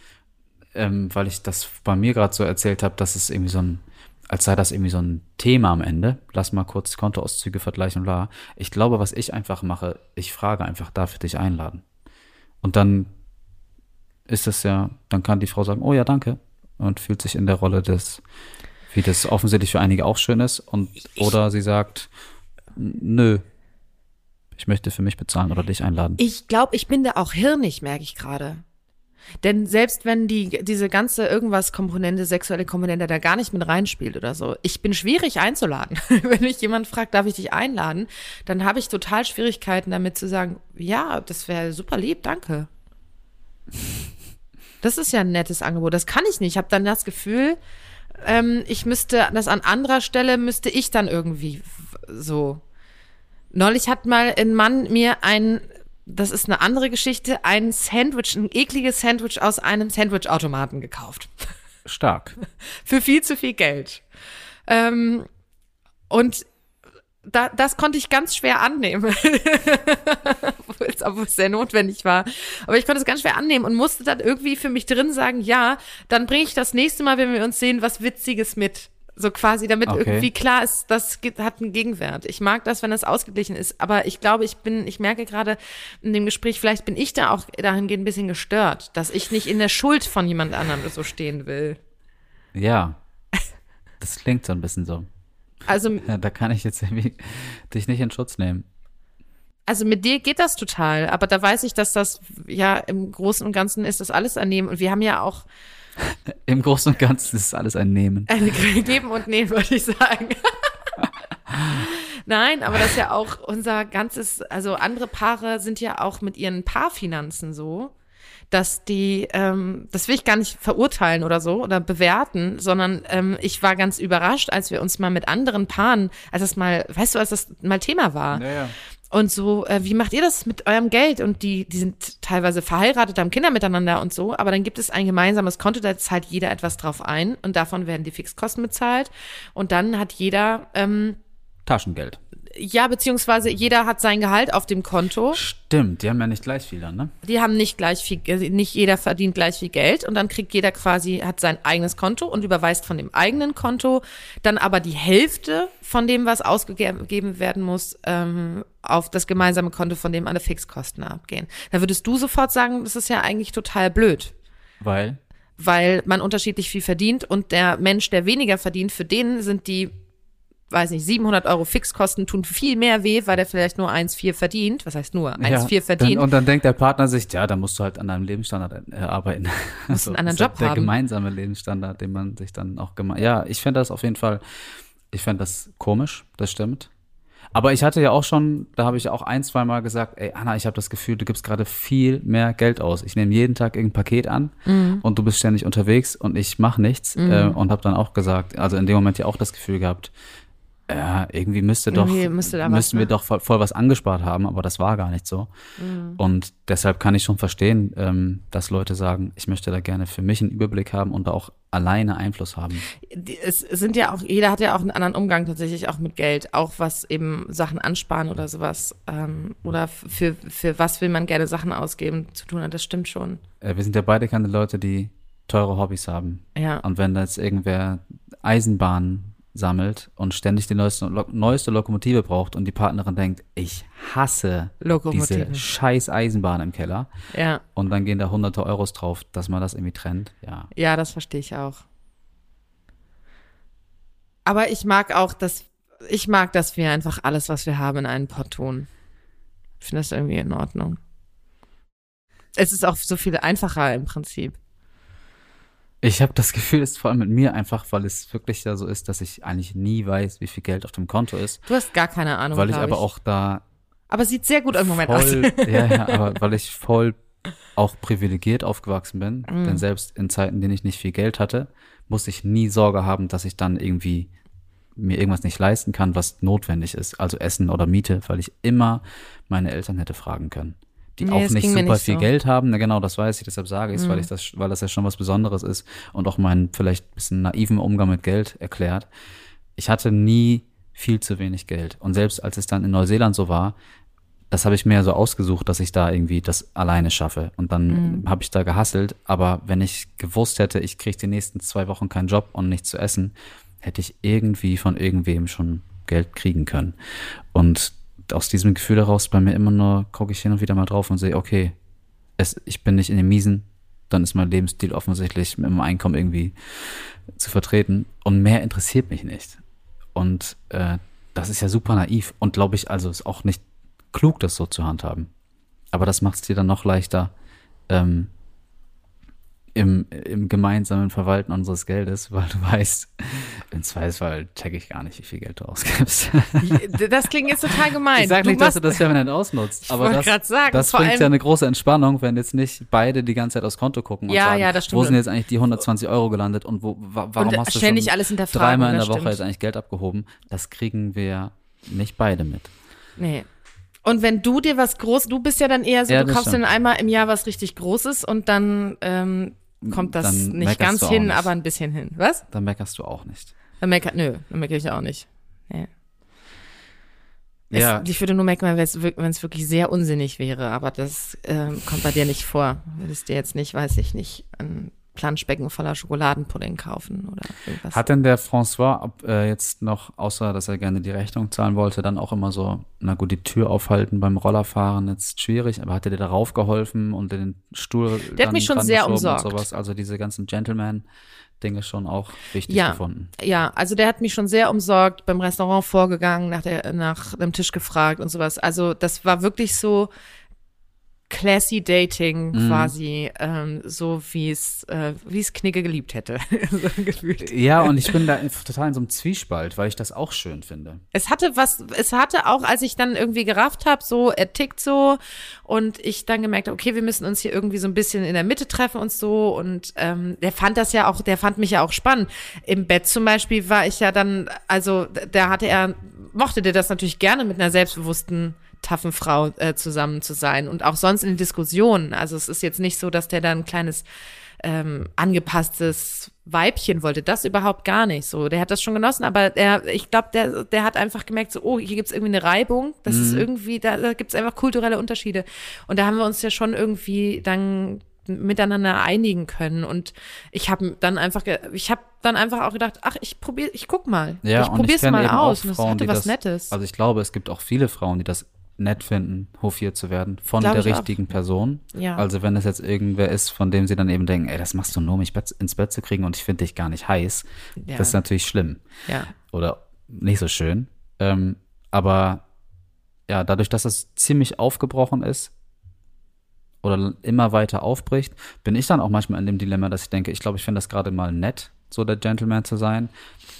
ähm, weil ich das bei mir gerade so erzählt habe, dass es irgendwie so ein, als sei das irgendwie so ein Thema am Ende. Lass mal kurz Kontoauszüge vergleichen, bla. Ich glaube, was ich einfach mache, ich frage einfach, darf ich dich einladen? Und dann ist es ja, dann kann die Frau sagen, oh ja, danke. Und fühlt sich in der Rolle des, wie das offensichtlich für einige auch schön ist. Und, oder sie sagt, nö, ich möchte für mich bezahlen oder dich einladen. Ich glaube, ich bin da auch hirnig, merke ich gerade. Denn selbst wenn die, diese ganze irgendwas Komponente, sexuelle Komponente da gar nicht mit reinspielt oder so, ich bin schwierig einzuladen. wenn mich jemand fragt, darf ich dich einladen, dann habe ich total Schwierigkeiten damit zu sagen, ja, das wäre super lieb, danke. Das ist ja ein nettes Angebot. Das kann ich nicht. Ich habe dann das Gefühl, ähm, ich müsste das an anderer Stelle müsste ich dann irgendwie so. Neulich hat mal ein Mann mir ein, das ist eine andere Geschichte, ein Sandwich, ein ekliges Sandwich aus einem Sandwichautomaten gekauft. Stark. Für viel zu viel Geld. Ähm, und da, das konnte ich ganz schwer annehmen. obwohl, es, sehr notwendig war. Aber ich konnte es ganz schwer annehmen und musste dann irgendwie für mich drin sagen, ja, dann bringe ich das nächste Mal, wenn wir uns sehen, was Witziges mit. So quasi, damit Okay. irgendwie klar ist, das hat einen Gegenwert. Ich mag das, wenn das ausgeglichen ist, aber ich glaube, ich bin, ich merke gerade in dem Gespräch, vielleicht bin ich da auch dahingehend ein bisschen gestört, dass ich nicht in der Schuld von jemand anderem so stehen will. Ja. Das klingt so ein bisschen so. Also Ja, da kann ich jetzt irgendwie dich nicht in Schutz nehmen. Also mit dir geht das total, aber da weiß ich, dass das ja im Großen und Ganzen ist das alles annehmen und wir haben ja auch Im Großen und Ganzen ist alles ein Nehmen. ein Geben und Nehmen, würde ich sagen. Nein, aber das ist ja auch unser ganzes, also andere Paare sind ja auch mit ihren Paarfinanzen so, dass die, ähm, das will ich gar nicht verurteilen oder so oder bewerten, sondern ähm, ich war ganz überrascht, als wir uns mal mit anderen Paaren, als das mal, weißt du, als das mal Thema war. ja. Und so, äh, wie macht ihr das mit eurem Geld? Und die, die sind teilweise verheiratet, haben Kinder miteinander und so, aber dann gibt es ein gemeinsames Konto, da zahlt jeder etwas drauf ein und davon werden die Fixkosten bezahlt. Und dann hat jeder, ähm, Taschengeld. Ja, beziehungsweise jeder hat sein Gehalt auf dem Konto. Stimmt, die haben ja nicht gleich viel dann, ne? Die haben nicht gleich viel, äh, nicht jeder verdient gleich viel Geld und dann kriegt jeder quasi, hat sein eigenes Konto und überweist von dem eigenen Konto dann aber die Hälfte von dem, was ausgegeben werden muss, ähm, auf das gemeinsame Konto, von dem alle Fixkosten abgehen. Da würdest du sofort sagen, das ist ja eigentlich total blöd, Weil weil man unterschiedlich viel verdient und der Mensch, der weniger verdient, für den sind die weiß nicht, 700 Euro Fixkosten tun viel mehr weh, weil der vielleicht nur 1,4 verdient. Was heißt nur? 1,4 verdient. Dann, und dann denkt der Partner sich, ja, da musst du halt an deinem Lebensstandard äh, arbeiten. Musst einen anderen halt Job der haben. gemeinsame Lebensstandard, den man sich dann auch geme Ja, ich fände das auf jeden Fall, ich fände das komisch, das stimmt. Aber ich hatte ja auch schon, da habe ich auch ein, zwei Mal gesagt, ey Anna, ich habe das Gefühl, du gibst gerade viel mehr Geld aus. Ich nehme jeden Tag irgendein Paket an Mhm. und du bist ständig unterwegs und ich mache nichts. Äh, und habe dann auch gesagt, also in dem Moment ja auch das Gefühl gehabt, ja, irgendwie müsste doch, Irgendwie müsste da müssten wir ne? doch voll, voll was angespart haben, aber das war gar nicht so. Mhm. Und deshalb kann ich schon verstehen, ähm, dass Leute sagen, ich möchte da gerne für mich einen Überblick haben und da auch alleine Einfluss haben. Es sind ja auch, jeder hat ja auch einen anderen Umgang tatsächlich auch mit Geld, auch was eben Sachen ansparen oder sowas ähm, oder für, für was will man gerne Sachen ausgeben zu tun hat, das stimmt schon. Äh, wir sind ja beide keine Leute, die teure Hobbys haben. Ja. Und wenn da jetzt irgendwer Eisenbahnen sammelt und ständig die neueste, Lo neueste Lokomotive braucht und die Partnerin denkt, ich hasse diese scheiß Eisenbahn im Keller Ja, und dann gehen da hunderte Euros drauf, dass man das irgendwie trennt, ja. ja, das verstehe ich auch. Aber ich mag auch, dass ich mag, dass wir einfach alles, was wir haben, in einen Pott tun. Ich finde das irgendwie in Ordnung. Es ist auch so viel einfacher im Prinzip. Ich habe das Gefühl, es ist vor allem mit mir einfach, weil es wirklich ja so ist, dass ich eigentlich nie weiß, wie viel Geld auf dem Konto ist, Du hast gar keine Ahnung. weil ich aber auch da Aber sieht sehr gut im Moment aus. ja, ja, aber weil ich voll auch privilegiert aufgewachsen bin, Mhm. denn selbst in Zeiten, in denen ich nicht viel Geld hatte, musste ich nie Sorge haben, dass ich dann irgendwie mir irgendwas nicht leisten kann, was notwendig ist, also Essen oder Miete, weil ich immer meine Eltern hätte fragen können, die Nee, auch nicht super nicht viel so. Mhm. Geld haben. Na genau, das weiß ich, deshalb sage ich es, weil ich das, weil das ja schon was Besonderes ist und auch meinen vielleicht bisschen naiven Umgang mit Geld erklärt. Ich hatte nie viel zu wenig Geld und selbst als es dann in Neuseeland so war, das habe ich mir so ausgesucht, dass ich da irgendwie das alleine schaffe. Und dann Mhm. habe ich da gehasselt. Aber wenn ich gewusst hätte, ich kriege die nächsten zwei Wochen keinen Job und nichts zu essen, hätte ich irgendwie von irgendwem schon Geld kriegen können. Und aus diesem Gefühl heraus bei mir immer nur gucke ich hin und wieder mal drauf und sehe, okay, es, ich bin nicht in den Miesen, dann ist mein Lebensstil offensichtlich mit meinem Einkommen irgendwie zu vertreten. Und mehr interessiert mich nicht. Und äh, das ist ja super naiv und glaube ich, also ist auch nicht klug, das so zu handhaben. Aber das macht es dir dann noch leichter ähm, im, im gemeinsamen Verwalten unseres Geldes, weil du weißt, im Zweifelsfall check ich gar nicht, wie viel Geld du ausgibst. Das klingt jetzt total gemein. Ich sag nicht, dass du das permanent ausnutzt, aber wollte das, sagen, das bringt ja eine große Entspannung, wenn jetzt nicht beide die ganze Zeit aufs Konto gucken und Ja, sagen, ja, wo sind jetzt eigentlich die 120 Euro gelandet und wo, wa, warum Und hast du schon dreimal in der Woche stimmt. jetzt eigentlich Geld abgehoben? Das kriegen wir nicht beide mit. Nee. Und wenn du dir was groß, du bist ja dann eher so, Ja, du kaufst dann einmal im Jahr was richtig Großes und dann ähm, kommt das Dann nicht ganz hin, nicht. aber ein bisschen hin. Was? Da meckerst du auch nicht. Dann meckert, nö, dann meckere ich auch nicht. Nee. Ja. Es, ich würde nur meckern, wenn es wirklich sehr unsinnig wäre, aber das ähm, kommt bei dir nicht vor. Würdest dir jetzt nicht, weiß ich nicht, ein Planschbecken voller Schokoladenpudding kaufen oder irgendwas. Hat denn der François ob, äh, jetzt noch, außer dass er gerne die Rechnung zahlen wollte, dann auch immer so, na gut, die Tür aufhalten beim Rollerfahren jetzt schwierig, aber hat er dir darauf geholfen und den Stuhl Der hat mich schon sehr umsorgt. Und sowas? Also diese ganzen Gentleman-Dinge schon auch wichtig Ja. gefunden. Ja, also der hat mich schon sehr umsorgt, beim Restaurant vorgegangen, nach, der, nach dem Tisch gefragt und sowas. Also das war wirklich so classy Dating Mhm. quasi, ähm, so wie es äh, wie es Knigge geliebt hätte, so gefühlt. Ja, und ich bin da total in so einem Zwiespalt, weil ich das auch schön finde. Es hatte was, es hatte auch, als ich dann irgendwie gerafft habe, so, er tickt so und ich dann gemerkt habe, okay, wir müssen uns hier irgendwie so ein bisschen in der Mitte treffen und so und ähm, der fand das ja auch, der fand mich ja auch spannend. Im Bett zum Beispiel war ich ja dann, also da hatte er, mochte der das natürlich gerne mit einer selbstbewussten taffen Frau äh, zusammen zu sein und auch sonst in Diskussionen. Also es ist jetzt nicht so, dass der da ein kleines ähm, angepasstes Weibchen wollte. Das überhaupt gar nicht so. Der hat das schon genossen, aber er, ich glaube, der, der hat einfach gemerkt, so, oh, hier gibt's irgendwie eine Reibung. Das ist irgendwie, da, da gibt's einfach kulturelle Unterschiede. Und da haben wir uns ja schon irgendwie dann miteinander einigen können und ich habe dann einfach ich habe dann einfach auch gedacht ach ich probiere ich guck mal Ja, ich und probier's kenn mal aus und das Frauen, hatte was das, Nettes Also ich glaube, es gibt auch viele Frauen, die das nett finden, hofiert zu werden von Glaube der ich auch. richtigen Person. Ja. Also wenn es jetzt irgendwer ist, von dem sie dann eben denken, ey, das machst du nur, um mich ins Bett zu kriegen und ich finde dich gar nicht heiß. Ja. Das ist natürlich schlimm ja oder nicht so schön. Ähm, aber ja, dadurch, dass es ziemlich aufgebrochen ist oder immer weiter aufbricht, bin ich dann auch manchmal in dem Dilemma, dass ich denke, ich glaube, ich finde das gerade mal nett, so der Gentleman zu sein.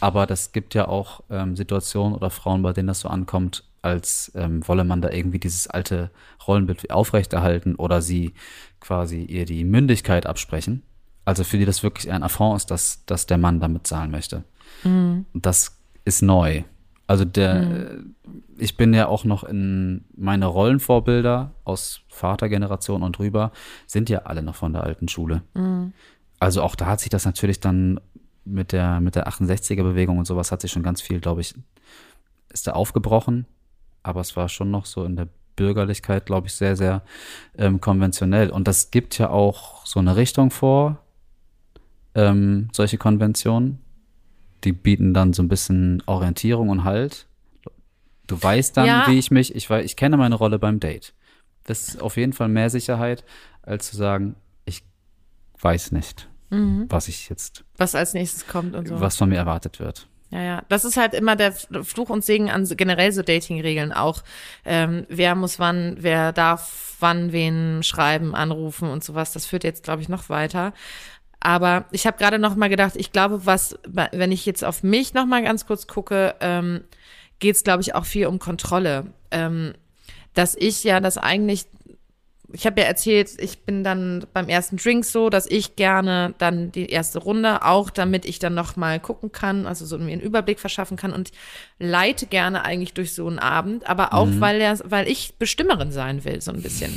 Aber das gibt ja auch ähm, Situationen oder Frauen, bei denen das so ankommt, als ähm, wolle man da irgendwie dieses alte Rollenbild aufrechterhalten oder sie quasi ihr die Mündigkeit absprechen. Also für die das wirklich eher ein Affront ist, dass, dass der Mann damit zahlen möchte. Und das ist neu. Also der, äh, ich bin ja auch noch in meine Rollenvorbilder aus Vatergeneration und drüber, sind ja alle noch von der alten Schule. Also auch da hat sich das natürlich dann mit der, mit der 68er Bewegung und sowas hat sich schon ganz viel, glaube ich, ist da aufgebrochen. Aber es war schon noch so in der Bürgerlichkeit, glaube ich, sehr, sehr ähm, konventionell. Und das gibt ja auch so eine Richtung vor, ähm, solche Konventionen. Die bieten dann so ein bisschen Orientierung und Halt. Du weißt dann, Ja. wie ich mich, ich, wei- ich kenne meine Rolle beim Date. Das ist auf jeden Fall mehr Sicherheit, als zu sagen, ich weiß nicht, was ich jetzt, was als nächstes kommt und so was von mir erwartet wird. Ja, ja. Das ist halt immer der Fluch und Segen an generell so Dating-Regeln auch. Ähm, wer muss wann, wer darf wann wen schreiben, anrufen und sowas. Das führt jetzt, glaube ich, noch weiter. Aber ich habe gerade noch mal gedacht, ich glaube, was, wenn ich jetzt auf mich noch mal ganz kurz gucke, ähm, geht es, glaube ich, auch viel um Kontrolle. Ähm, dass ich ja das eigentlich ich habe ja erzählt, ich bin dann beim ersten Drink so, dass ich gerne dann die erste Runde, auch damit ich dann noch mal gucken kann, also so mir einen Überblick verschaffen kann und leite gerne eigentlich durch so einen Abend, aber auch weil der, weil ich Bestimmerin sein will, so ein bisschen.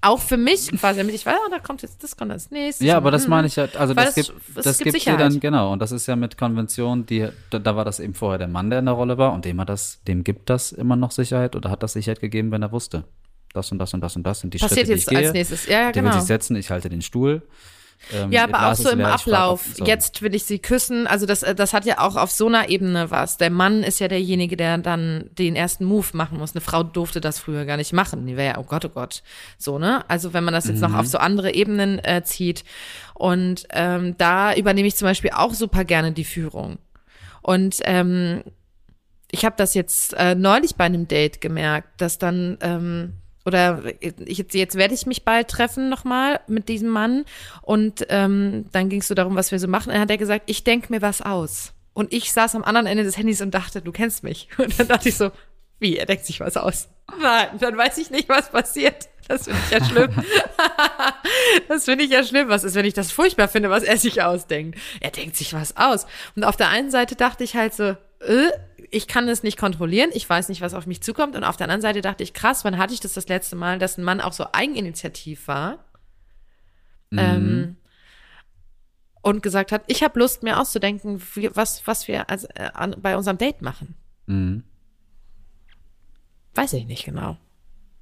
Auch für mich quasi, damit ich weiß, ah, da kommt jetzt, das kommt als nächstes. Ja, aber das Mhm. meine ich ja, also Weil das es- gibt, es das gibt dir Sicherheit. dann, genau, und das ist ja mit Konventionen, die, da, da war das eben vorher der Mann, der in der Rolle war und dem hat das, dem gibt das immer noch Sicherheit oder hat das Sicherheit gegeben, wenn er wusste. Das und das und das und das sind die Passiert Schritte, die jetzt ich gehe. als nächstes. Ja, ja, Der genau. will sich setzen, ich halte den Stuhl. Ähm, Ja, aber auch so im Ablauf. so. Jetzt will ich sie küssen. Also das, äh, das hat ja auch auf so einer Ebene was. Der Mann ist ja derjenige, der dann den ersten Move machen muss. Eine Frau durfte das früher gar nicht machen. Die wäre ja, oh Gott, oh Gott. So, ne? Also wenn man das jetzt noch auf so andere Ebenen äh, zieht. Und ähm, da übernehme ich zum Beispiel auch super gerne die Führung. Und ähm, ich habe das jetzt äh, neulich bei einem Date gemerkt, dass dann ähm, oder jetzt, jetzt werde ich mich bald treffen nochmal mit diesem Mann und ähm, dann ging es so darum, was wir so machen. Und dann hat er gesagt, ich denke mir was aus. Und ich saß am anderen Ende des Handys und dachte, du kennst mich. Und dann dachte ich so, wie, er denkt sich was aus? Nein, dann weiß ich nicht, was passiert. Das finde ich ja schlimm. das finde ich ja schlimm. Was ist, wenn ich das furchtbar finde, was er sich ausdenkt? Er denkt sich was aus. Und auf der einen Seite dachte ich halt so, äh, ich kann es nicht kontrollieren, ich weiß nicht, was auf mich zukommt. Und auf der anderen Seite dachte ich, krass, wann hatte ich das das letzte Mal, dass ein Mann auch so eigeninitiativ war ähm, und gesagt hat, ich habe Lust, mir auszudenken, wie, was, was wir als, äh, an, bei unserem Date machen. Mhm. Weiß ich nicht genau.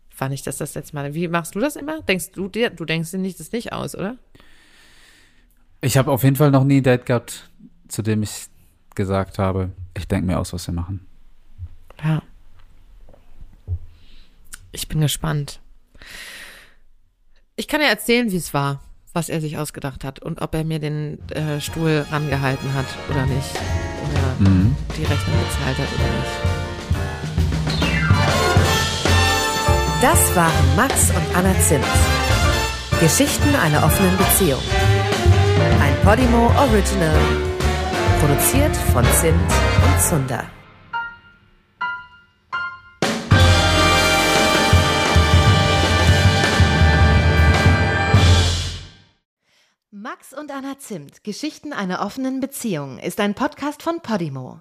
Fand ich das das letzte Mal. Wie machst du das immer? Denkst du dir, du denkst dir nicht das nicht aus, oder? Ich habe auf jeden Fall noch nie ein Date gehabt, zu dem ich gesagt habe, ich denke mir aus, was wir machen. Ja. Ich bin gespannt. Ich kann ja erzählen, wie es war, was er sich ausgedacht hat und ob er mir den äh, Stuhl rangehalten hat oder nicht. Oder Mhm. die Rechnung bezahlt hat oder nicht. Das waren Max und Anna Zimt. Geschichten einer offenen Beziehung. Ein Podimo Original. Produziert von Zimt und Zunder. Max und Anna Zimt, Geschichten einer offenen Beziehung, ist ein Podcast von Podimo.